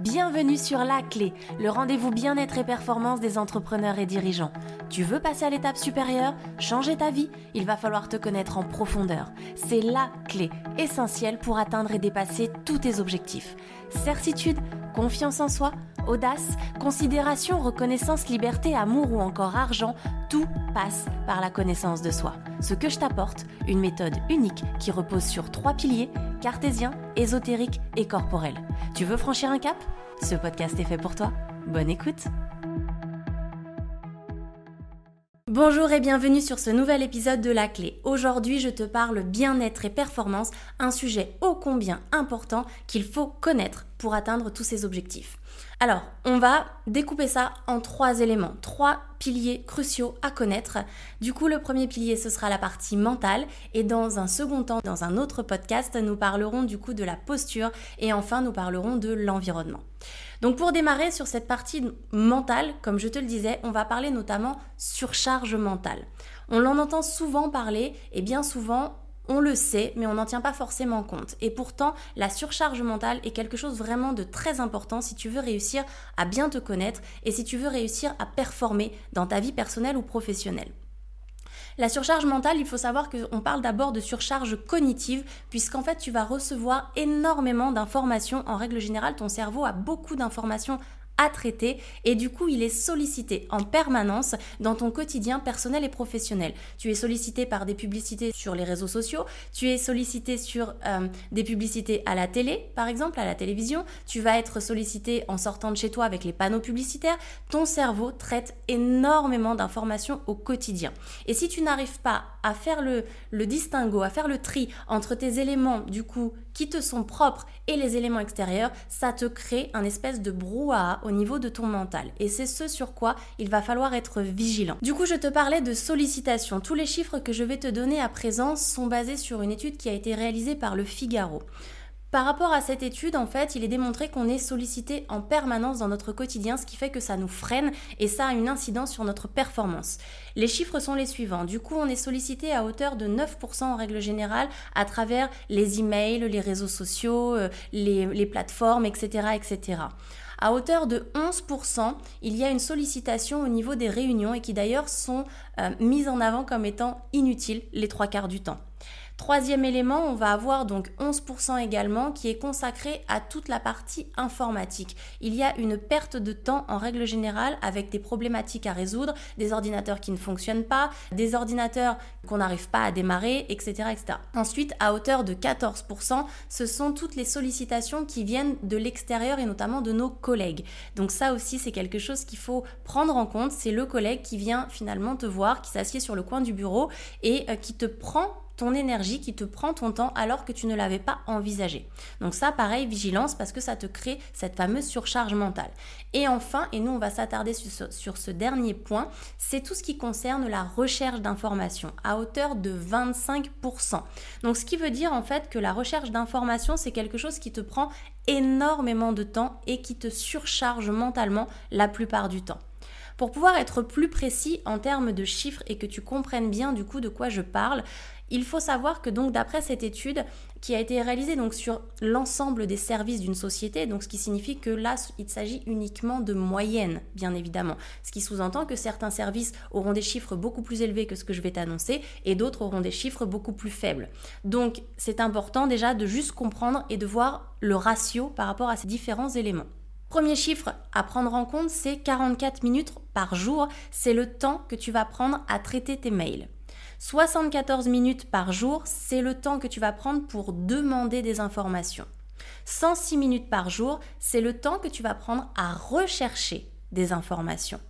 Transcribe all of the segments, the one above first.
Bienvenue sur La Clé, le rendez-vous bien-être et performance des entrepreneurs et dirigeants. Tu veux passer à l'étape supérieure, changer ta vie Il va falloir te connaître en profondeur. C'est la clé essentielle pour atteindre et dépasser tous tes objectifs. Certitude, confiance en soi, audace, considération, reconnaissance, liberté, amour ou encore argent, tout passe par la connaissance de soi. Ce que je t'apporte, une méthode unique qui repose sur trois piliers, cartésien, ésotérique et corporel. Tu veux franchir un cap? Ce podcast est fait pour toi. Bonne écoute Bonjour et bienvenue sur ce nouvel épisode de La Clé. Aujourd'hui, je te parle bien-être et performance, un sujet ô combien important qu'il faut connaître pour atteindre tous ces objectifs. Alors, on va découper ça en trois éléments, trois piliers cruciaux à connaître. Du coup, le premier pilier, ce sera la partie mentale. Et dans un second temps, dans un autre podcast, nous parlerons du coup de la posture. Et enfin, nous parlerons de l'environnement. Donc pour démarrer sur cette partie mentale, comme je te le disais, on va parler notamment surcharge mentale. On en entend souvent parler et bien souvent on le sait, mais on n'en tient pas forcément compte. Et pourtant, la surcharge mentale est quelque chose vraiment de très important si tu veux réussir à bien te connaître et si tu veux réussir à performer dans ta vie personnelle ou professionnelle. La surcharge mentale, il faut savoir qu'on parle d'abord de surcharge cognitive, puisqu'en fait tu vas recevoir énormément d'informations. En règle générale, ton cerveau a beaucoup d'informations à traiter et du coup il est sollicité en permanence dans ton quotidien personnel et professionnel. Tu es sollicité par des publicités sur les réseaux sociaux, tu es sollicité sur euh, des publicités à la télé par exemple, à la télévision, tu vas être sollicité en sortant de chez toi avec les panneaux publicitaires. Ton cerveau traite énormément d'informations au quotidien. Et si tu n'arrives pas à faire le, le distinguo, à faire le tri entre tes éléments du coup qui te sont propres et les éléments extérieurs, ça te crée un espèce de brouhaha au niveau de ton mental. Et c'est ce sur quoi il va falloir être vigilant. Du coup, je te parlais de sollicitation. Tous les chiffres que je vais te donner à présent sont basés sur une étude qui a été réalisée par le Figaro. Par rapport à cette étude, en fait, il est démontré qu'on est sollicité en permanence dans notre quotidien, ce qui fait que ça nous freine et ça a une incidence sur notre performance. Les chiffres sont les suivants. Du coup, on est sollicité à hauteur de 9% en règle générale à travers les emails, les réseaux sociaux, euh, les, plateformes, etc., etc. À hauteur de 11%, il y a une sollicitation au niveau des réunions et qui d'ailleurs sont euh, mises en avant comme étant inutiles les trois quarts du temps. Troisième élément, on va avoir donc 11% également qui est consacré à toute la partie informatique. Il y a une perte de temps en règle générale avec des problématiques à résoudre, des ordinateurs qui ne fonctionnent pas, des ordinateurs qu'on n'arrive pas à démarrer, etc., etc. Ensuite, à hauteur de 14%, ce sont toutes les sollicitations qui viennent de l'extérieur et notamment de nos collègues. Donc ça aussi, c'est quelque chose qu'il faut prendre en compte. C'est le collègue qui vient finalement te voir, qui s'assied sur le coin du bureau et euh, qui te prend ton énergie, qui te prend ton temps alors que tu ne l'avais pas envisagé. Donc ça, pareil, vigilance parce que ça te crée cette fameuse surcharge mentale. Et enfin, et nous on va s'attarder sur, sur, ce dernier point, c'est tout ce qui concerne la recherche d'informations à hauteur de 25%. Donc ce qui veut dire en fait que la recherche d'informations, c'est quelque chose qui te prend énormément de temps et qui te surcharge mentalement la plupart du temps. Pour pouvoir être plus précis en termes de chiffres et que tu comprennes bien du coup de quoi je parle, il faut savoir que donc d'après cette étude qui a été réalisée donc sur l'ensemble des services d'une société, donc ce qui signifie que là il s'agit uniquement de moyenne bien évidemment, ce qui sous-entend que certains services auront des chiffres beaucoup plus élevés que ce que je vais t'annoncer et d'autres auront des chiffres beaucoup plus faibles. Donc c'est important déjà de juste comprendre et de voir le ratio par rapport à ces différents éléments. Premier chiffre à prendre en compte, c'est 44 minutes par jour. C'est le temps que tu vas prendre à traiter tes mails. 74 minutes par jour, c'est le temps que tu vas prendre pour demander des informations. 106 minutes par jour, c'est le temps que tu vas prendre à rechercher des informations.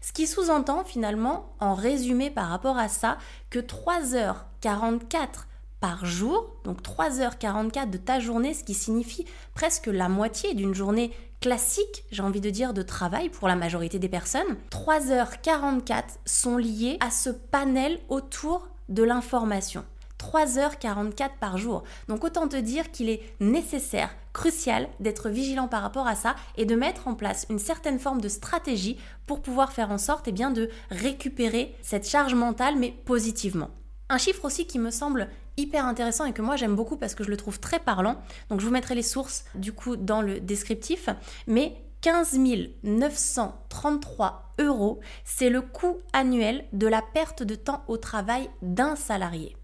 Ce qui sous-entend finalement, en résumé par rapport à ça, que 3h44 par jour, donc 3h44 de ta journée, ce qui signifie presque la moitié d'une journée classique, j'ai envie de dire, de travail pour la majorité des personnes, 3h44 sont liées à ce panel autour de l'information. 3h44 par jour. Donc autant te dire qu'il est nécessaire, crucial d'être vigilant par rapport à ça et de mettre en place une certaine forme de stratégie pour pouvoir faire en sorte eh bien, de récupérer cette charge mentale mais positivement. Un chiffre aussi qui me semble hyper intéressant et que moi j'aime beaucoup parce que je le trouve très parlant. Donc je vous mettrai les sources du coup dans le descriptif. Mais 15 933 euros, c'est le coût annuel de la perte de temps au travail d'un salarié.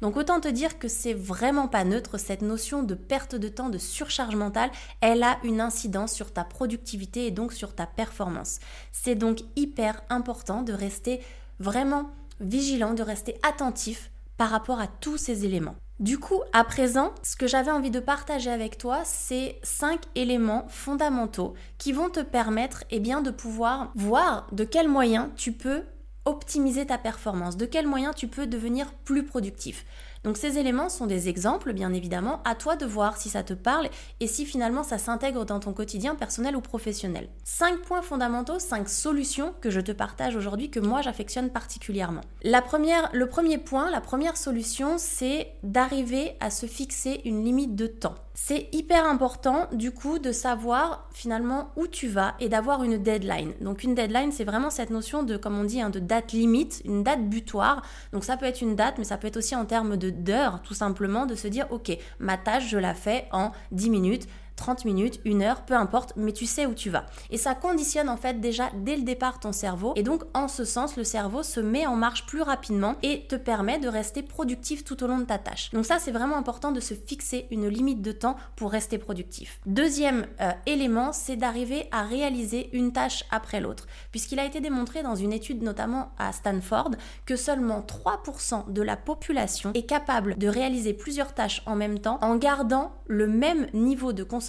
Donc autant te dire que c'est vraiment pas neutre, cette notion de perte de temps, de surcharge mentale, elle a une incidence sur ta productivité et donc sur ta performance. C'est donc hyper important de rester vraiment vigilant, de rester attentif par rapport à tous ces éléments. Du coup, à présent, ce que j'avais envie de partager avec toi, c'est cinq éléments fondamentaux qui vont te permettre eh bien, de pouvoir voir de quels moyens tu peux optimiser ta performance, de quels moyens tu peux devenir plus productif. Donc ces éléments sont des exemples, bien évidemment, à toi de voir si ça te parle et si finalement ça s'intègre dans ton quotidien personnel ou professionnel. Cinq points fondamentaux, cinq solutions que je te partage aujourd'hui que moi j'affectionne particulièrement. Le premier point, la première solution, c'est d'arriver à se fixer une limite de temps. C'est hyper important du coup de savoir finalement où tu vas et d'avoir une deadline. Donc une deadline, c'est vraiment cette notion de, comme on dit, hein, de date limite, une date butoir. Donc ça peut être une date, mais ça peut être aussi en termes d'heures, tout simplement, de se dire, ok, ma tâche, je la fais en 10 minutes. 30 minutes, une heure, peu importe, mais tu sais où tu vas. Et ça conditionne en fait déjà dès le départ ton cerveau. Et donc en ce sens, le cerveau se met en marche plus rapidement et te permet de rester productif tout au long de ta tâche. Donc ça, c'est vraiment important de se fixer une limite de temps pour rester productif. Deuxième euh, élément, c'est d'arriver à réaliser une tâche après l'autre. Puisqu'il a été démontré dans une étude notamment à Stanford que seulement 3% de la population est capable de réaliser plusieurs tâches en même temps en gardant le même niveau de concentration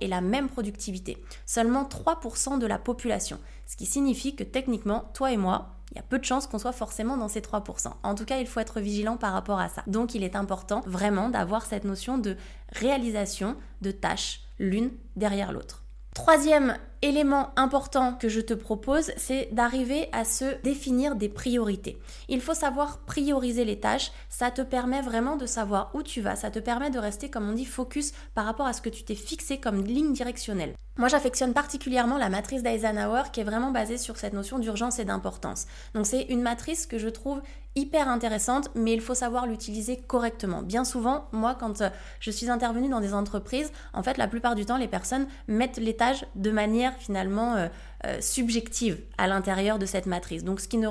et la même productivité. Seulement 3% de la population. Ce qui signifie que techniquement, toi et moi, il y a peu de chances qu'on soit forcément dans ces 3%. En tout cas, il faut être vigilant par rapport à ça. Donc, il est important vraiment d'avoir cette notion de réalisation de tâches l'une derrière l'autre. Troisième élément important que je te propose, c'est d'arriver à se définir des priorités. Il faut savoir prioriser les tâches, ça te permet vraiment de savoir où tu vas, ça te permet de rester, comme on dit, focus par rapport à ce que tu t'es fixé comme ligne directionnelle. Moi, j'affectionne particulièrement la matrice d'Eisenhower qui est vraiment basée sur cette notion d'urgence et d'importance. Donc, c'est une matrice que je trouve hyper intéressante, mais il faut savoir l'utiliser correctement. Bien souvent, moi, quand euh, je suis intervenue dans des entreprises, en fait, la plupart du temps, les personnes mettent les tâches de manière finalement euh, euh, subjective à l'intérieur de cette matrice. Donc, ce qui ne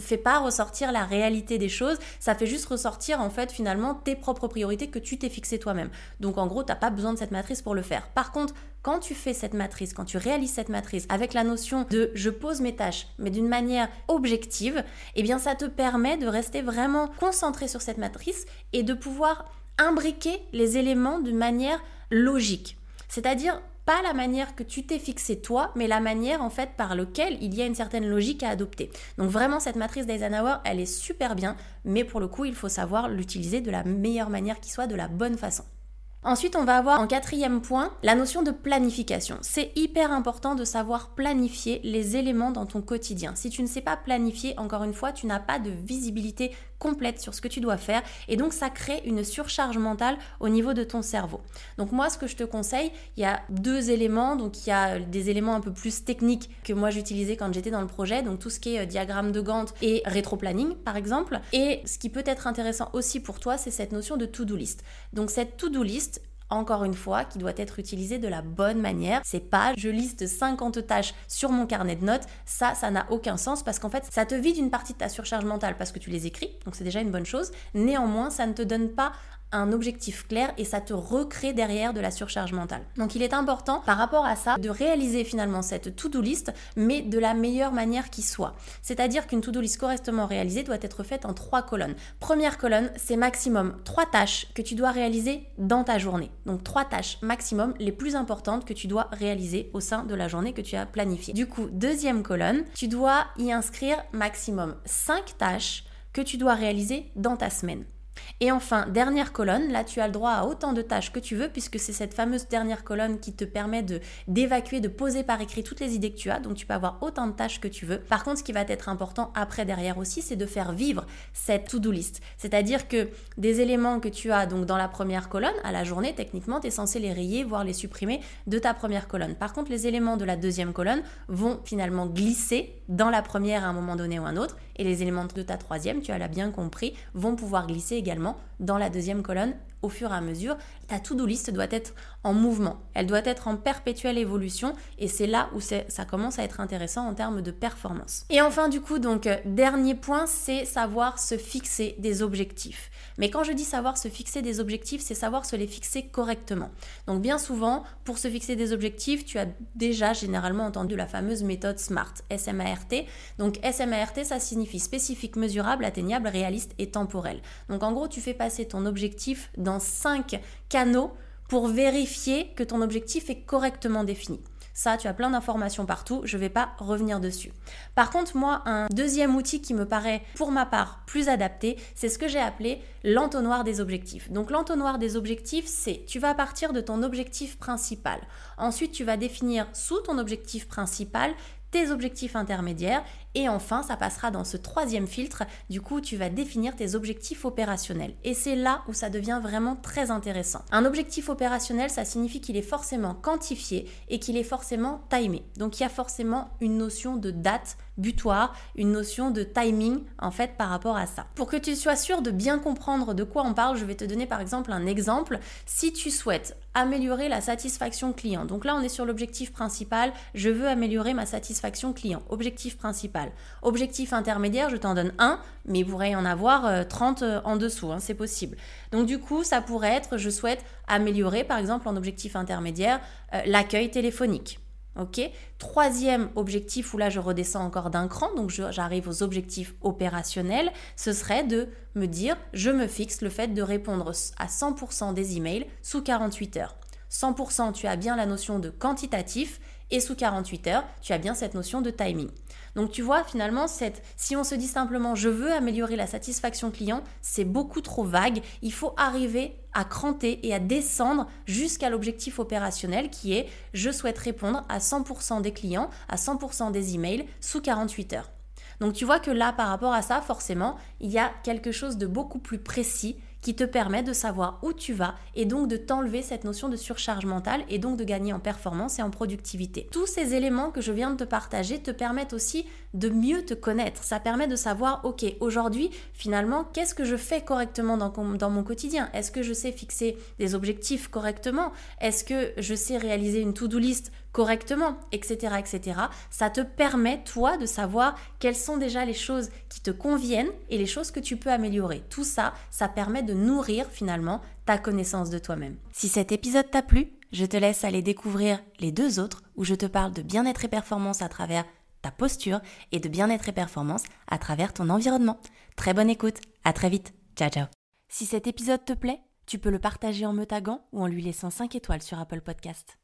fait pas ressortir la réalité des choses, ça fait juste ressortir en fait finalement tes propres priorités que tu t'es fixé toi-même. Donc en gros, tu n'as pas besoin de cette matrice pour le faire. Par contre, quand tu fais cette matrice, quand tu réalises cette matrice avec la notion de je pose mes tâches, mais d'une manière objective, eh bien ça te permet de rester vraiment concentré sur cette matrice et de pouvoir imbriquer les éléments d'une manière logique. C'est-à-dire pas la manière que tu t'es fixé toi, mais la manière en fait par laquelle il y a une certaine logique à adopter. Donc vraiment cette matrice d'Eisenhower, elle est super bien, mais pour le coup, il faut savoir l'utiliser de la meilleure manière qui soit, de la bonne façon. Ensuite, on va avoir en quatrième point la notion de planification. C'est hyper important de savoir planifier les éléments dans ton quotidien. Si tu ne sais pas planifier, encore une fois, tu n'as pas de visibilité complète sur ce que tu dois faire et donc ça crée une surcharge mentale au niveau de ton cerveau. Donc moi ce que je te conseille, il y a deux éléments, donc il y a des éléments un peu plus techniques que moi j'utilisais quand j'étais dans le projet, donc tout ce qui est euh, diagramme de Gantt et rétro-planning par exemple. Et ce qui peut être intéressant aussi pour toi, c'est cette notion de to-do list. Donc cette to-do list, encore une fois, qui doit être utilisé de la bonne manière. C'est pas je liste 50 tâches sur mon carnet de notes. Ça, ça n'a aucun sens parce qu'en fait, ça te vide une partie de ta surcharge mentale parce que tu les écris. Donc c'est déjà une bonne chose. Néanmoins, ça ne te donne pas un objectif clair et ça te recrée derrière de la surcharge mentale. Donc il est important par rapport à ça de réaliser finalement cette to-do list mais de la meilleure manière qui soit. C'est-à-dire qu'une to-do list correctement réalisée doit être faite en trois colonnes. Première colonne, c'est maximum trois tâches que tu dois réaliser dans ta journée. Donc trois tâches maximum les plus importantes que tu dois réaliser au sein de la journée que tu as planifiée. Du coup, deuxième colonne, tu dois y inscrire maximum cinq tâches que tu dois réaliser dans ta semaine. Et enfin, dernière colonne, là tu as le droit à autant de tâches que tu veux puisque c'est cette fameuse dernière colonne qui te permet de d'évacuer, de poser par écrit toutes les idées que tu as, donc tu peux avoir autant de tâches que tu veux. Par contre, ce qui va être important après derrière aussi, c'est de faire vivre cette to-do list. C'est-à-dire que des éléments que tu as donc dans la première colonne, à la journée, techniquement, tu es censé les rayer, voire les supprimer de ta première colonne. Par contre, les éléments de la deuxième colonne vont finalement glisser dans la première à un moment donné ou un autre, et les éléments de ta troisième, tu as l'as bien compris, vont pouvoir glisser également dans la deuxième colonne au fur et à mesure. Ta to-do list doit être en mouvement, elle doit être en perpétuelle évolution et c'est là où ça commence à être intéressant en termes de performance. Et enfin du coup, donc dernier point, c'est savoir se fixer des objectifs. Mais quand je dis savoir se fixer des objectifs, c'est savoir se les fixer correctement. Donc bien souvent, pour se fixer des objectifs, tu as déjà généralement entendu la fameuse méthode SMART, S-M-A-R-T. Donc S-M-A-R-T, ça signifie spécifique, mesurable, atteignable, réaliste et temporel. Donc en gros, tu fais passer ton objectif dans cinq canaux pour vérifier que ton objectif est correctement défini. Ça, tu as plein d'informations partout, je ne vais pas revenir dessus. Par contre, moi, un deuxième outil qui me paraît, pour ma part, plus adapté, c'est ce que j'ai appelé l'entonnoir des objectifs. Donc l'entonnoir des objectifs, c'est tu vas partir de ton objectif principal. Ensuite, tu vas définir sous ton objectif principal tes objectifs intermédiaires et enfin, ça passera dans ce troisième filtre. Du coup, tu vas définir tes objectifs opérationnels. Et c'est là où ça devient vraiment très intéressant. Un objectif opérationnel, ça signifie qu'il est forcément quantifié et qu'il est forcément timé. Donc il y a forcément une notion de date butoir, une notion de timing en fait par rapport à ça. Pour que tu sois sûr de bien comprendre de quoi on parle, je vais te donner par exemple un exemple. Si tu souhaites améliorer la satisfaction client, donc là on est sur l'objectif principal, je veux améliorer ma satisfaction client, objectif principal. Objectif intermédiaire, je t'en donne un, mais il pourrait y en avoir 30 euh, euh, en dessous, hein, c'est possible. Donc du coup, ça pourrait être, je souhaite améliorer par exemple en objectif intermédiaire euh, l'accueil téléphonique. Ok? Troisième objectif où là je redescends encore d'un cran, donc j'arrive aux objectifs opérationnels, ce serait de me dire je me fixe le fait de répondre à 100% des emails sous 48 heures. 100% tu as bien la notion de quantitatif et sous 48 heures, tu as bien cette notion de timing. Donc tu vois, finalement, cette, si on se dit simplement je veux améliorer la satisfaction client, c'est beaucoup trop vague. Il faut arriver à cranter et à descendre jusqu'à l'objectif opérationnel qui est je souhaite répondre à 100% des clients, à 100% des emails sous 48 heures. Donc tu vois que là, par rapport à ça, forcément, il y a quelque chose de beaucoup plus précis qui te permet de savoir où tu vas et donc de t'enlever cette notion de surcharge mentale et donc de gagner en performance et en productivité. Tous ces éléments que je viens de te partager te permettent aussi de mieux te connaître. Ça permet de savoir, ok, aujourd'hui, finalement, qu'est-ce que je fais correctement dans, mon quotidien? Est-ce que je sais fixer des objectifs correctement? Est-ce que je sais réaliser une to-do list correctement, etc., etc. Ça te permet, toi, de savoir quelles sont déjà les choses qui te conviennent et les choses que tu peux améliorer. Tout ça, ça permet de nourrir finalement ta connaissance de toi-même. Si cet épisode t'a plu, je te laisse aller découvrir les deux autres où je te parle de bien-être et performance à travers ta posture et de bien-être et performance à travers ton environnement. Très bonne écoute, à très vite, ciao ciao. Si cet épisode te plaît, tu peux le partager en me taguant ou en lui laissant 5 étoiles sur Apple Podcast.